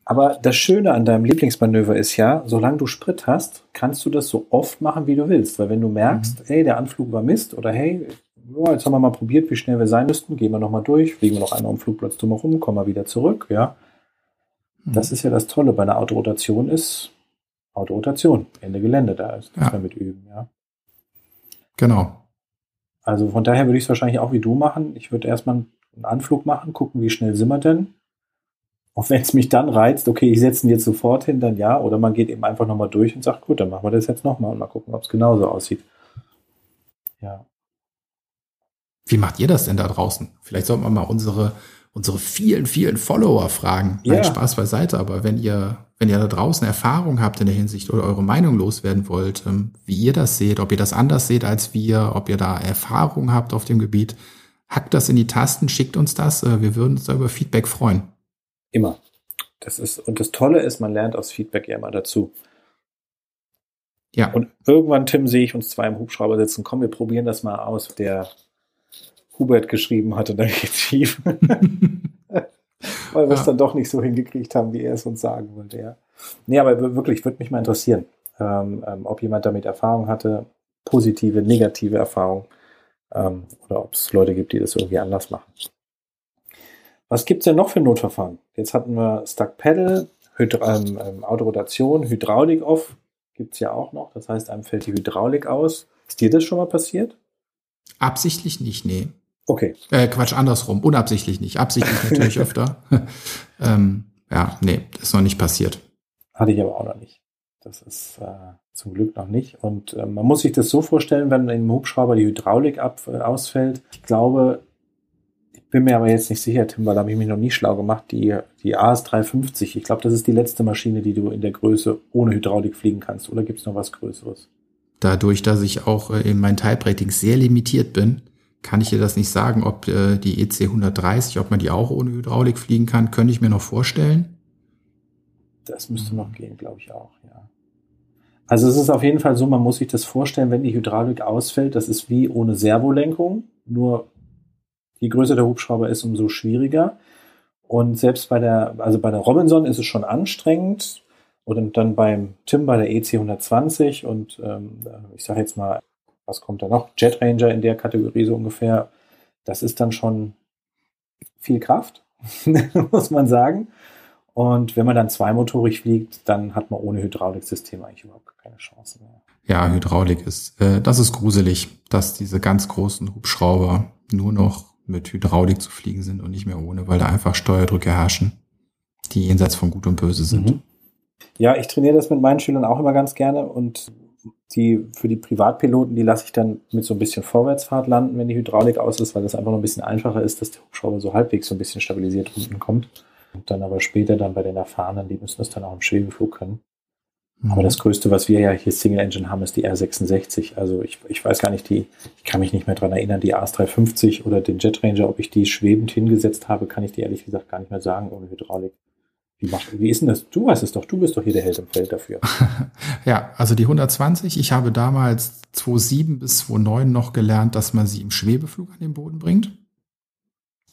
Aber das Schöne an deinem Lieblingsmanöver ist ja, solange du Sprit hast, kannst du das so oft machen, wie du willst. Weil wenn du merkst, mhm. hey, der Anflug war Mist oder hey, ja, jetzt haben wir mal probiert, wie schnell wir sein müssten, gehen wir nochmal durch, fliegen wir noch einmal am Flugplatz drumherum, kommen wir wieder zurück, ja. Mhm. Das ist ja das Tolle bei einer Autorotation ist Autorotation, Ende Gelände, da ist ja. mehr mit üben, ja. Genau. Also von daher würde ich es wahrscheinlich auch wie du machen. Ich würde erstmal einen Anflug machen, gucken, wie schnell sind wir denn. Und wenn es mich dann reizt, okay, ich setze ihn jetzt sofort hin, dann ja. Oder man geht eben einfach nochmal durch und sagt, gut, dann machen wir das jetzt nochmal und mal gucken, ob es genauso aussieht. Ja. Wie macht ihr das denn da draußen? Vielleicht sollten wir mal unsere, unsere vielen, vielen Follower fragen. Ja. Nein, Spaß beiseite, aber wenn ihr, wenn ihr da draußen Erfahrung habt in der Hinsicht oder eure Meinung loswerden wollt, ähm, wie ihr das seht, ob ihr das anders seht als wir, ob ihr da Erfahrung habt auf dem Gebiet, hackt das in die Tasten, schickt uns das. Äh, wir würden uns da über Feedback freuen. Immer. Das ist, und das Tolle ist, man lernt aus Feedback ja immer dazu. Ja. Und irgendwann, Tim, sehe ich uns zwei im Hubschrauber sitzen. Komm, wir probieren das mal aus. Der Hubert geschrieben hatte, dann geht's schief. Weil wir es dann doch nicht so hingekriegt haben, wie er es uns sagen wollte, ja. Nee, aber wirklich, würde mich mal interessieren, ähm, ähm, ob jemand damit Erfahrung hatte, positive, negative Erfahrung, ähm, oder ob es Leute gibt, die das irgendwie anders machen. Was gibt's denn noch für Notverfahren? Jetzt hatten wir Stuck Pedal, Hydra ähm, ähm, Autorotation, Hydraulik off gibt's ja auch noch. Das heißt, einem fällt die Hydraulik aus. Ist dir das schon mal passiert? Absichtlich nicht, nee. Okay. Äh, Quatsch, andersrum. Unabsichtlich nicht. Absichtlich natürlich öfter. ähm, ja, nee, ist noch nicht passiert. Hatte ich aber auch noch nicht. Das ist äh, zum Glück noch nicht. Und äh, man muss sich das so vorstellen, wenn im Hubschrauber die Hydraulik ab, äh, ausfällt. Ich glaube, ich bin mir aber jetzt nicht sicher, Tim, weil da habe ich mich noch nie schlau gemacht. Die, die AS350, ich glaube, das ist die letzte Maschine, die du in der Größe ohne Hydraulik fliegen kannst. Oder gibt es noch was Größeres? Dadurch, dass ich auch äh, in meinen Type-Ratings sehr limitiert bin, kann ich dir das nicht sagen, ob äh, die EC 130, ob man die auch ohne Hydraulik fliegen kann, könnte ich mir noch vorstellen. Das müsste noch gehen, glaube ich auch, ja. Also es ist auf jeden Fall so, man muss sich das vorstellen, wenn die Hydraulik ausfällt, das ist wie ohne Servolenkung, nur je größer der Hubschrauber ist, umso schwieriger. Und selbst bei der, also bei der Robinson ist es schon anstrengend. Und dann beim Tim bei der EC 120 und ähm, ich sage jetzt mal was kommt da noch? Jet Ranger in der Kategorie so ungefähr. Das ist dann schon viel Kraft, muss man sagen. Und wenn man dann zweimotorig fliegt, dann hat man ohne Hydrauliksystem eigentlich überhaupt keine Chance mehr. Ja, Hydraulik ist, äh, das ist gruselig, dass diese ganz großen Hubschrauber nur noch mit Hydraulik zu fliegen sind und nicht mehr ohne, weil da einfach Steuerdrücke herrschen, die jenseits von Gut und Böse sind. Mhm. Ja, ich trainiere das mit meinen Schülern auch immer ganz gerne und die für die Privatpiloten, die lasse ich dann mit so ein bisschen Vorwärtsfahrt landen, wenn die Hydraulik aus ist, weil das einfach noch ein bisschen einfacher ist, dass der Hubschrauber so halbwegs so ein bisschen stabilisiert unten kommt. Und dann aber später dann bei den Erfahrenen, die müssen das dann auch im Schwebeflug können. Mhm. Aber das Größte, was wir ja hier Single Engine haben, ist die R66. Also ich, ich weiß gar nicht, die, ich kann mich nicht mehr dran erinnern, die AS350 oder den Jet Ranger, ob ich die schwebend hingesetzt habe, kann ich dir ehrlich gesagt gar nicht mehr sagen ohne Hydraulik. Wie, macht, wie ist denn das? Du weißt es doch, du bist doch hier der Held im Feld dafür. ja, also die 120, ich habe damals 2007 bis 2009 noch gelernt, dass man sie im Schwebeflug an den Boden bringt.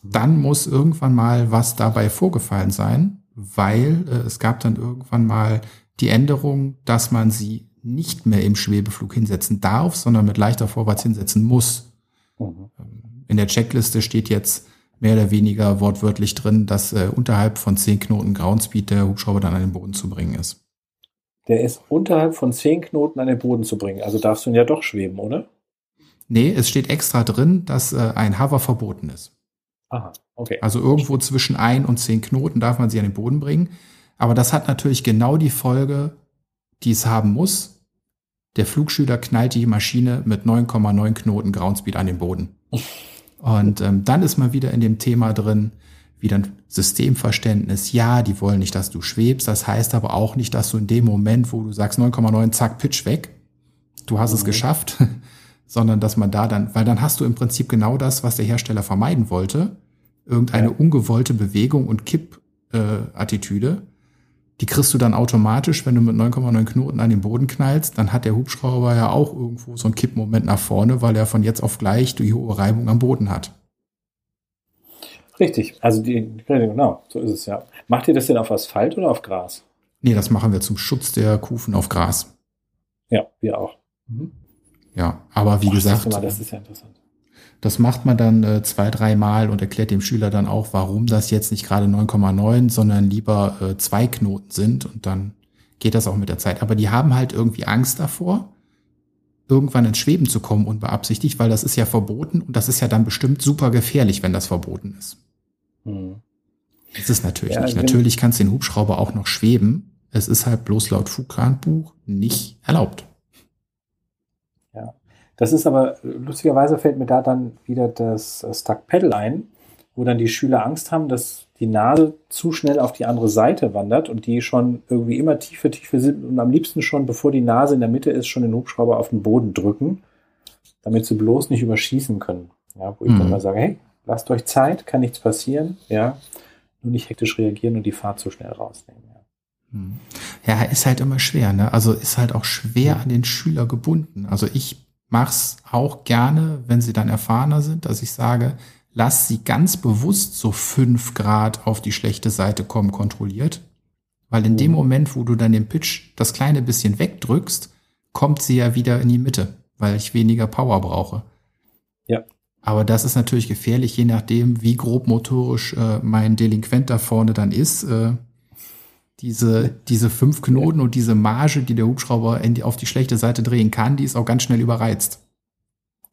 Dann muss irgendwann mal was dabei vorgefallen sein, weil äh, es gab dann irgendwann mal die Änderung, dass man sie nicht mehr im Schwebeflug hinsetzen darf, sondern mit leichter Vorwärts hinsetzen muss. Mhm. In der Checkliste steht jetzt mehr oder weniger wortwörtlich drin, dass äh, unterhalb von 10 Knoten Groundspeed der Hubschrauber dann an den Boden zu bringen ist. Der ist unterhalb von 10 Knoten an den Boden zu bringen. Also darfst du ihn ja doch schweben, oder? Nee, es steht extra drin, dass äh, ein Hover verboten ist. Aha, okay. Also irgendwo zwischen 1 und 10 Knoten darf man sie an den Boden bringen. Aber das hat natürlich genau die Folge, die es haben muss. Der Flugschüler knallt die Maschine mit 9,9 Knoten Groundspeed an den Boden. Und ähm, dann ist man wieder in dem Thema drin, wieder ein Systemverständnis. Ja, die wollen nicht, dass du schwebst. Das heißt aber auch nicht, dass du in dem Moment, wo du sagst 9,9, zack, Pitch weg, du hast mhm. es geschafft, sondern dass man da dann, weil dann hast du im Prinzip genau das, was der Hersteller vermeiden wollte. Irgendeine ja. ungewollte Bewegung und Kipp-Attitüde. Äh, die kriegst du dann automatisch, wenn du mit 9,9 Knoten an den Boden knallst, dann hat der Hubschrauber ja auch irgendwo so einen Kippmoment nach vorne, weil er von jetzt auf gleich die hohe Reibung am Boden hat. Richtig, also die, genau, so ist es ja. Macht ihr das denn auf Asphalt oder auf Gras? Nee, das machen wir zum Schutz der Kufen auf Gras. Ja, wir auch. Mhm. Ja, aber wie Ach, gesagt. Mal, das ist ja interessant. Das macht man dann äh, zwei, dreimal und erklärt dem Schüler dann auch, warum das jetzt nicht gerade 9,9, sondern lieber äh, zwei Knoten sind und dann geht das auch mit der Zeit. Aber die haben halt irgendwie Angst davor, irgendwann ins Schweben zu kommen unbeabsichtigt, weil das ist ja verboten und das ist ja dann bestimmt super gefährlich, wenn das verboten ist. Hm. Das ist natürlich ja, nicht. Natürlich kannst du den Hubschrauber auch noch schweben. Es ist halt bloß laut Flugplanbuch nicht erlaubt. Das ist aber, lustigerweise fällt mir da dann wieder das Stuck Pedal ein, wo dann die Schüler Angst haben, dass die Nase zu schnell auf die andere Seite wandert und die schon irgendwie immer tiefer, tiefer sind und am liebsten schon, bevor die Nase in der Mitte ist, schon den Hubschrauber auf den Boden drücken, damit sie bloß nicht überschießen können. Ja, wo ich mhm. dann mal sage, hey, lasst euch Zeit, kann nichts passieren, ja, nur nicht hektisch reagieren und die Fahrt zu schnell rausnehmen. Ja. Mhm. Ja, ist halt immer schwer, ne? Also ist halt auch schwer an den Schüler gebunden. Also ich mach's auch gerne, wenn sie dann erfahrener sind, dass ich sage, lass sie ganz bewusst so fünf Grad auf die schlechte Seite kommen, kontrolliert. Weil in dem mhm. Moment, wo du dann den Pitch das kleine bisschen wegdrückst, kommt sie ja wieder in die Mitte, weil ich weniger Power brauche. Ja. Aber das ist natürlich gefährlich, je nachdem, wie grob motorisch äh, mein Delinquent da vorne dann ist. Äh, diese, diese fünf Knoten und diese Marge, die der Hubschrauber die, auf die schlechte Seite drehen kann, die ist auch ganz schnell überreizt.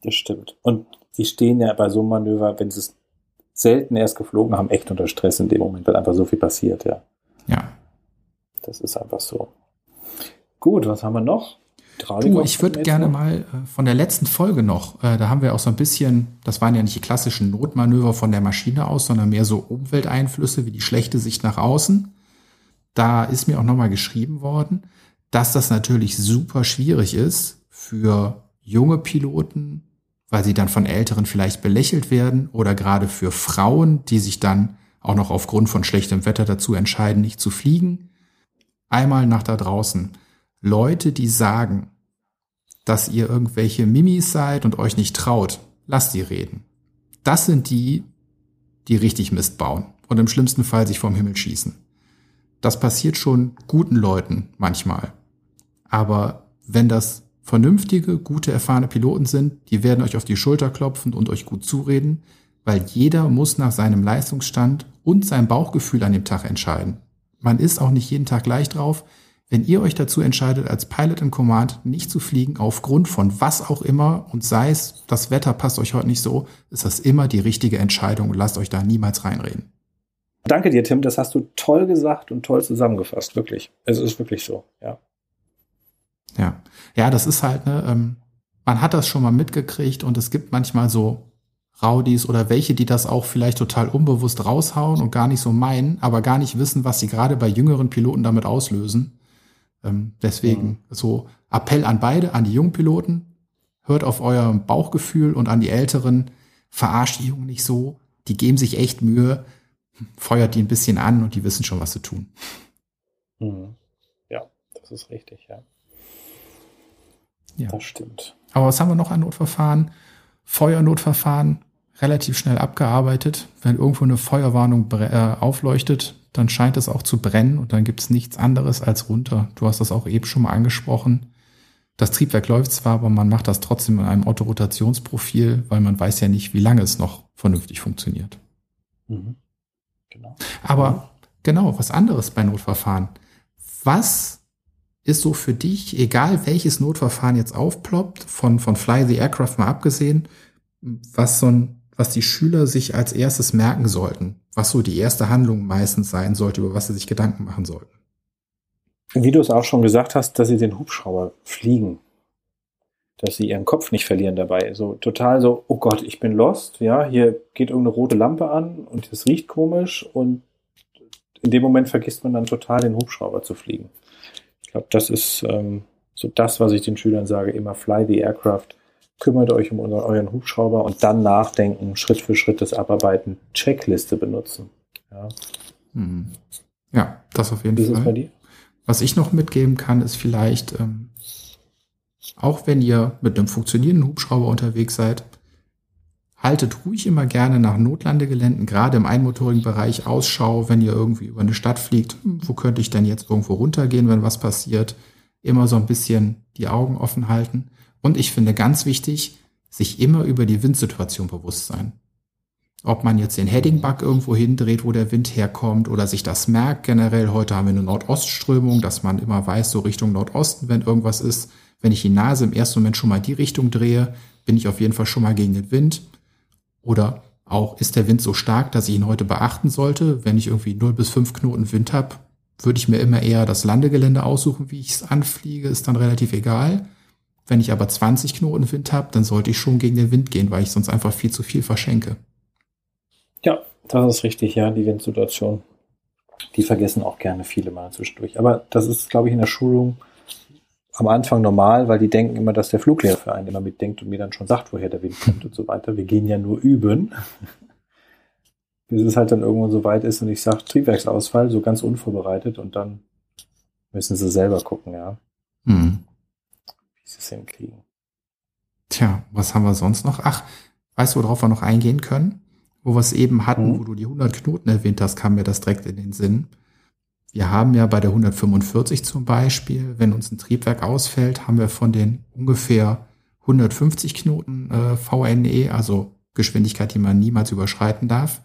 Das stimmt. Und die stehen ja bei so einem Manöver, wenn sie es selten erst geflogen haben, echt unter Stress in dem Moment, weil einfach so viel passiert, ja. Ja. Das ist einfach so. Gut, was haben wir noch? Du, ich würde gerne mal äh, von der letzten Folge noch, äh, da haben wir auch so ein bisschen, das waren ja nicht die klassischen Notmanöver von der Maschine aus, sondern mehr so Umwelteinflüsse wie die schlechte Sicht nach außen. Da ist mir auch nochmal geschrieben worden, dass das natürlich super schwierig ist für junge Piloten, weil sie dann von Älteren vielleicht belächelt werden oder gerade für Frauen, die sich dann auch noch aufgrund von schlechtem Wetter dazu entscheiden, nicht zu fliegen. Einmal nach da draußen. Leute, die sagen, dass ihr irgendwelche Mimis seid und euch nicht traut, lasst die reden. Das sind die, die richtig Mist bauen und im schlimmsten Fall sich vom Himmel schießen. Das passiert schon guten Leuten manchmal. Aber wenn das vernünftige, gute, erfahrene Piloten sind, die werden euch auf die Schulter klopfen und euch gut zureden, weil jeder muss nach seinem Leistungsstand und seinem Bauchgefühl an dem Tag entscheiden. Man ist auch nicht jeden Tag gleich drauf. Wenn ihr euch dazu entscheidet, als Pilot in Command nicht zu fliegen, aufgrund von was auch immer, und sei es, das Wetter passt euch heute nicht so, ist das immer die richtige Entscheidung und lasst euch da niemals reinreden. Danke dir, Tim. Das hast du toll gesagt und toll zusammengefasst. Wirklich. Es ist wirklich so, ja. Ja, ja, das ist halt, ne, ähm, man hat das schon mal mitgekriegt und es gibt manchmal so Rowdies oder welche, die das auch vielleicht total unbewusst raushauen und gar nicht so meinen, aber gar nicht wissen, was sie gerade bei jüngeren Piloten damit auslösen. Ähm, deswegen mhm. so Appell an beide, an die jungen Piloten, hört auf euer Bauchgefühl und an die Älteren, verarscht die Jungen nicht so, die geben sich echt Mühe, feuert die ein bisschen an und die wissen schon, was sie tun. Mhm. Ja, das ist richtig, ja. Ja. Das stimmt. Aber was haben wir noch an Notverfahren? Feuernotverfahren, relativ schnell abgearbeitet. Wenn irgendwo eine Feuerwarnung äh, aufleuchtet, dann scheint es auch zu brennen und dann gibt es nichts anderes als runter. Du hast das auch eben schon mal angesprochen. Das Triebwerk läuft zwar, aber man macht das trotzdem in einem Autorotationsprofil, weil man weiß ja nicht, wie lange es noch vernünftig funktioniert. Mhm. Genau. Aber genau, was anderes bei Notverfahren. Was ist so für dich, egal welches Notverfahren jetzt aufploppt, von, von Fly the Aircraft mal abgesehen, was so ein, was die Schüler sich als erstes merken sollten, was so die erste Handlung meistens sein sollte, über was sie sich Gedanken machen sollten. Wie du es auch schon gesagt hast, dass sie den Hubschrauber fliegen, dass sie ihren Kopf nicht verlieren dabei. So total so, oh Gott, ich bin lost, ja, hier geht irgendeine rote Lampe an und es riecht komisch und in dem Moment vergisst man dann total den Hubschrauber zu fliegen glaube, das ist ähm, so das, was ich den Schülern sage, immer fly the aircraft, kümmert euch um euren Hubschrauber und dann nachdenken, Schritt für Schritt das Abarbeiten, Checkliste benutzen. Ja, mhm. ja das auf jeden Fall. Was ich noch mitgeben kann, ist vielleicht, ähm, auch wenn ihr mit einem funktionierenden Hubschrauber unterwegs seid, haltet ruhig immer gerne nach Notlandegeländen, gerade im einmotorigen Bereich Ausschau, wenn ihr irgendwie über eine Stadt fliegt. Wo könnte ich denn jetzt irgendwo runtergehen, wenn was passiert? Immer so ein bisschen die Augen offen halten. Und ich finde ganz wichtig, sich immer über die Windsituation bewusst sein. Ob man jetzt den Heading-Bug irgendwo hindreht, wo der Wind herkommt, oder sich das merkt. Generell heute haben wir eine Nordostströmung, dass man immer weiß, so Richtung Nordosten, wenn irgendwas ist. Wenn ich die Nase im ersten Moment schon mal die Richtung drehe, bin ich auf jeden Fall schon mal gegen den Wind. Oder auch, ist der Wind so stark, dass ich ihn heute beachten sollte? Wenn ich irgendwie 0 bis 5 Knoten Wind habe, würde ich mir immer eher das Landegelände aussuchen, wie ich es anfliege, ist dann relativ egal. Wenn ich aber 20 Knoten Wind habe, dann sollte ich schon gegen den Wind gehen, weil ich sonst einfach viel zu viel verschenke. Ja, das ist richtig, ja, die Windsituation. Die vergessen auch gerne viele mal zwischendurch. Aber das ist, glaube ich, in der Schulung am Anfang normal, weil die denken immer, dass der Fluglehrer für einen immer mitdenkt und mir dann schon sagt, woher der Wind kommt und so weiter. Wir gehen ja nur üben. Bis es halt dann irgendwann so weit ist und ich sage Triebwerksausfall, so ganz unvorbereitet und dann müssen sie selber gucken, ja. Hm. Wie sie es hinkriegen. Tja, was haben wir sonst noch? Ach, weißt du, worauf wir noch eingehen können? Wo wir es eben hatten, hm. wo du die 100 Knoten erwähnt hast, kam mir das direkt in den Sinn. Wir haben ja bei der 145 zum Beispiel, wenn uns ein Triebwerk ausfällt, haben wir von den ungefähr 150 Knoten äh, VNE, also Geschwindigkeit, die man niemals überschreiten darf,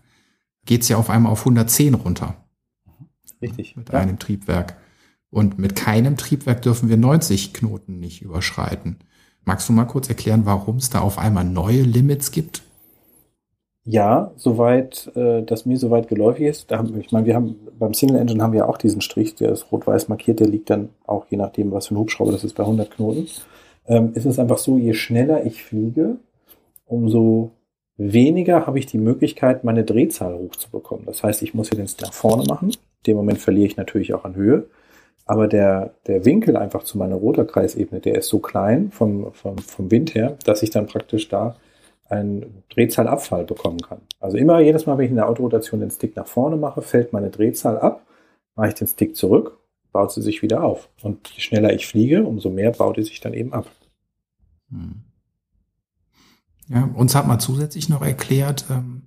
geht's ja auf einmal auf 110 runter. Richtig. Mit ja. einem Triebwerk. Und mit keinem Triebwerk dürfen wir 90 Knoten nicht überschreiten. Magst du mal kurz erklären, warum es da auf einmal neue Limits gibt? Ja, soweit äh, das mir soweit geläufig ist. Da haben, ich meine, wir haben beim Single Engine haben wir auch diesen Strich, der ist rot-weiß markiert, der liegt dann auch je nachdem, was für ein Hubschrauber das ist, bei 100 Knoten. Ähm, ist es einfach so, je schneller ich fliege, umso weniger habe ich die Möglichkeit, meine Drehzahl hochzubekommen. Das heißt, ich muss hier den nach vorne machen. In dem Moment verliere ich natürlich auch an Höhe. Aber der, der Winkel einfach zu meiner Rotorkreisebene, der ist so klein vom, vom, vom Wind her, dass ich dann praktisch da einen Drehzahlabfall bekommen kann. Also immer jedes Mal, wenn ich in der Autorotation den Stick nach vorne mache, fällt meine Drehzahl ab, mache ich den Stick zurück, baut sie sich wieder auf. Und je schneller ich fliege, umso mehr baut sie sich dann eben ab. Hm. Ja, uns hat man zusätzlich noch erklärt, ähm,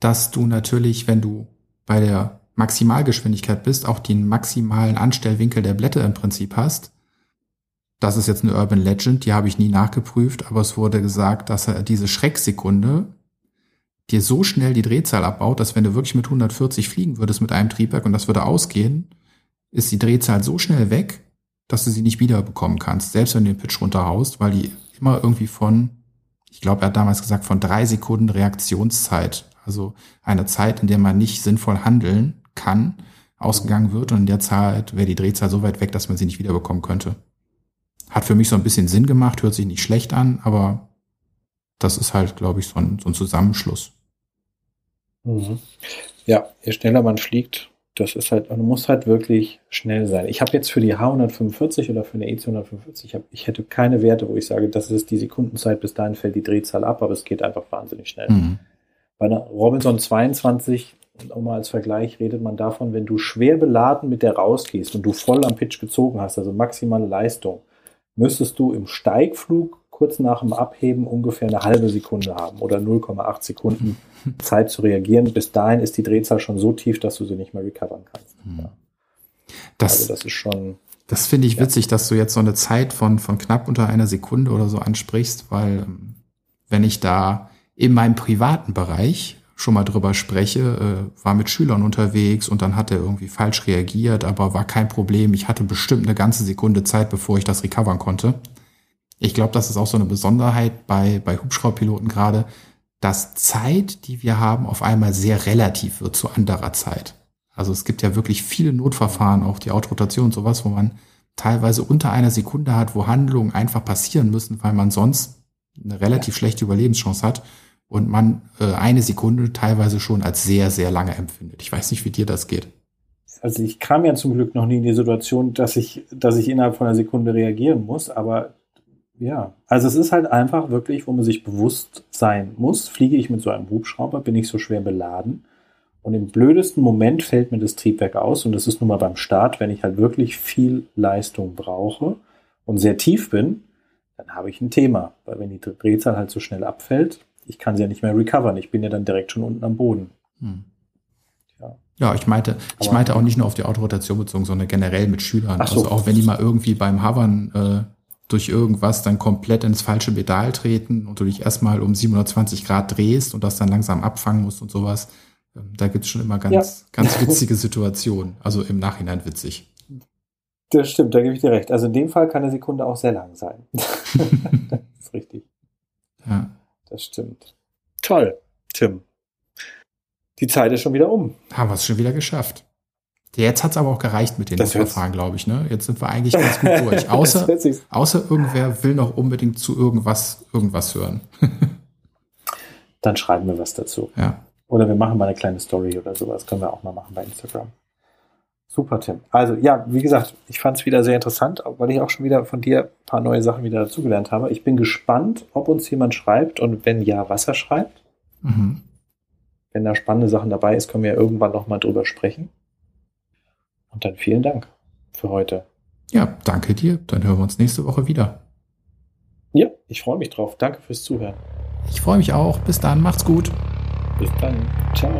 dass du natürlich, wenn du bei der Maximalgeschwindigkeit bist, auch den maximalen Anstellwinkel der Blätter im Prinzip hast. Das ist jetzt eine Urban Legend, die habe ich nie nachgeprüft, aber es wurde gesagt, dass er diese Schrecksekunde dir so schnell die Drehzahl abbaut, dass wenn du wirklich mit 140 fliegen würdest mit einem Triebwerk und das würde ausgehen, ist die Drehzahl so schnell weg, dass du sie nicht wiederbekommen kannst, selbst wenn du den Pitch runterhaust, weil die immer irgendwie von, ich glaube, er hat damals gesagt, von drei Sekunden Reaktionszeit, also eine Zeit, in der man nicht sinnvoll handeln kann, ausgegangen wird und in der Zeit wäre die Drehzahl so weit weg, dass man sie nicht wiederbekommen könnte. Hat für mich so ein bisschen Sinn gemacht, hört sich nicht schlecht an, aber das ist halt, glaube ich, so ein, so ein Zusammenschluss. Mhm. Ja, je schneller man fliegt, das ist halt, man muss halt wirklich schnell sein. Ich habe jetzt für die H145 oder für eine EC145, ich, hab, ich hätte keine Werte, wo ich sage, das ist die Sekundenzeit, bis dahin fällt die Drehzahl ab, aber es geht einfach wahnsinnig schnell. Mhm. Bei einer Robinson 22 um mal als Vergleich redet man davon, wenn du schwer beladen mit der rausgehst und du voll am Pitch gezogen hast, also maximale Leistung, müsstest du im Steigflug kurz nach dem Abheben ungefähr eine halbe Sekunde haben oder 0,8 Sekunden Zeit zu reagieren. Bis dahin ist die Drehzahl schon so tief, dass du sie nicht mehr recovern kannst. Hm. Ja. Das, also das ist schon. Das finde ich witzig, dass du jetzt so eine Zeit von, von knapp unter einer Sekunde oder so ansprichst, weil ähm, wenn ich da in meinem privaten Bereich schon mal drüber spreche, äh, war mit Schülern unterwegs und dann hat er irgendwie falsch reagiert, aber war kein Problem. Ich hatte bestimmt eine ganze Sekunde Zeit, bevor ich das recovern konnte. Ich glaube, das ist auch so eine Besonderheit bei, bei Hubschrauberpiloten gerade, dass Zeit, die wir haben, auf einmal sehr relativ wird zu anderer Zeit. Also es gibt ja wirklich viele Notverfahren, auch die Autorotation und sowas, wo man teilweise unter einer Sekunde hat, wo Handlungen einfach passieren müssen, weil man sonst eine relativ schlechte Überlebenschance hat und man äh, eine Sekunde teilweise schon als sehr, sehr lange empfindet. Ich weiß nicht, wie dir das geht. Also ich kam ja zum Glück noch nie in die Situation, dass ich, dass ich innerhalb von einer Sekunde reagieren muss, aber ja, also es ist halt einfach wirklich, wo man sich bewusst sein muss, fliege ich mit so einem Hubschrauber, bin ich so schwer beladen und im blödesten Moment fällt mir das Triebwerk aus und das ist nun mal beim Start, wenn ich halt wirklich viel Leistung brauche und sehr tief bin, dann habe ich ein Thema, weil wenn die Drehzahl halt so schnell abfällt, ich kann sie ja nicht mehr recovern. Ich bin ja dann direkt schon unten am Boden. Hm. Ja. ja, ich meinte, ich meinte auch nicht nur auf die Autorotation bezogen, sondern generell mit Schülern. So. Also auch wenn die mal irgendwie beim Hovern äh, durch irgendwas dann komplett ins falsche Pedal treten und du dich erstmal um 720 Grad drehst und das dann langsam abfangen musst und sowas. Ähm, da gibt's schon immer ganz, ja. ganz witzige Situationen. Also im Nachhinein witzig. Das stimmt, da gebe ich dir recht. Also in dem Fall kann eine Sekunde auch sehr lang sein. das ist richtig. Ja das stimmt. Toll, Tim. Die Zeit ist schon wieder um. Haben wir es schon wieder geschafft. Jetzt hat es aber auch gereicht mit den Verfahren, glaube ich. Ne? Jetzt sind wir eigentlich ganz gut durch. Außer, außer irgendwer will noch unbedingt zu irgendwas irgendwas hören. Dann schreiben wir was dazu. Ja. Oder wir machen mal eine kleine Story oder sowas. Können wir auch mal machen bei Instagram. Super, Tim. Also ja, wie gesagt, ich fand es wieder sehr interessant, weil ich auch schon wieder von dir ein paar neue Sachen wieder dazugelernt habe. Ich bin gespannt, ob uns jemand schreibt und wenn ja, was er schreibt. Mhm. Wenn da spannende Sachen dabei ist, können wir ja irgendwann nochmal drüber sprechen. Und dann vielen Dank für heute. Ja, danke dir. Dann hören wir uns nächste Woche wieder. Ja, ich freue mich drauf. Danke fürs Zuhören. Ich freue mich auch. Bis dann. Macht's gut. Bis dann. Ciao.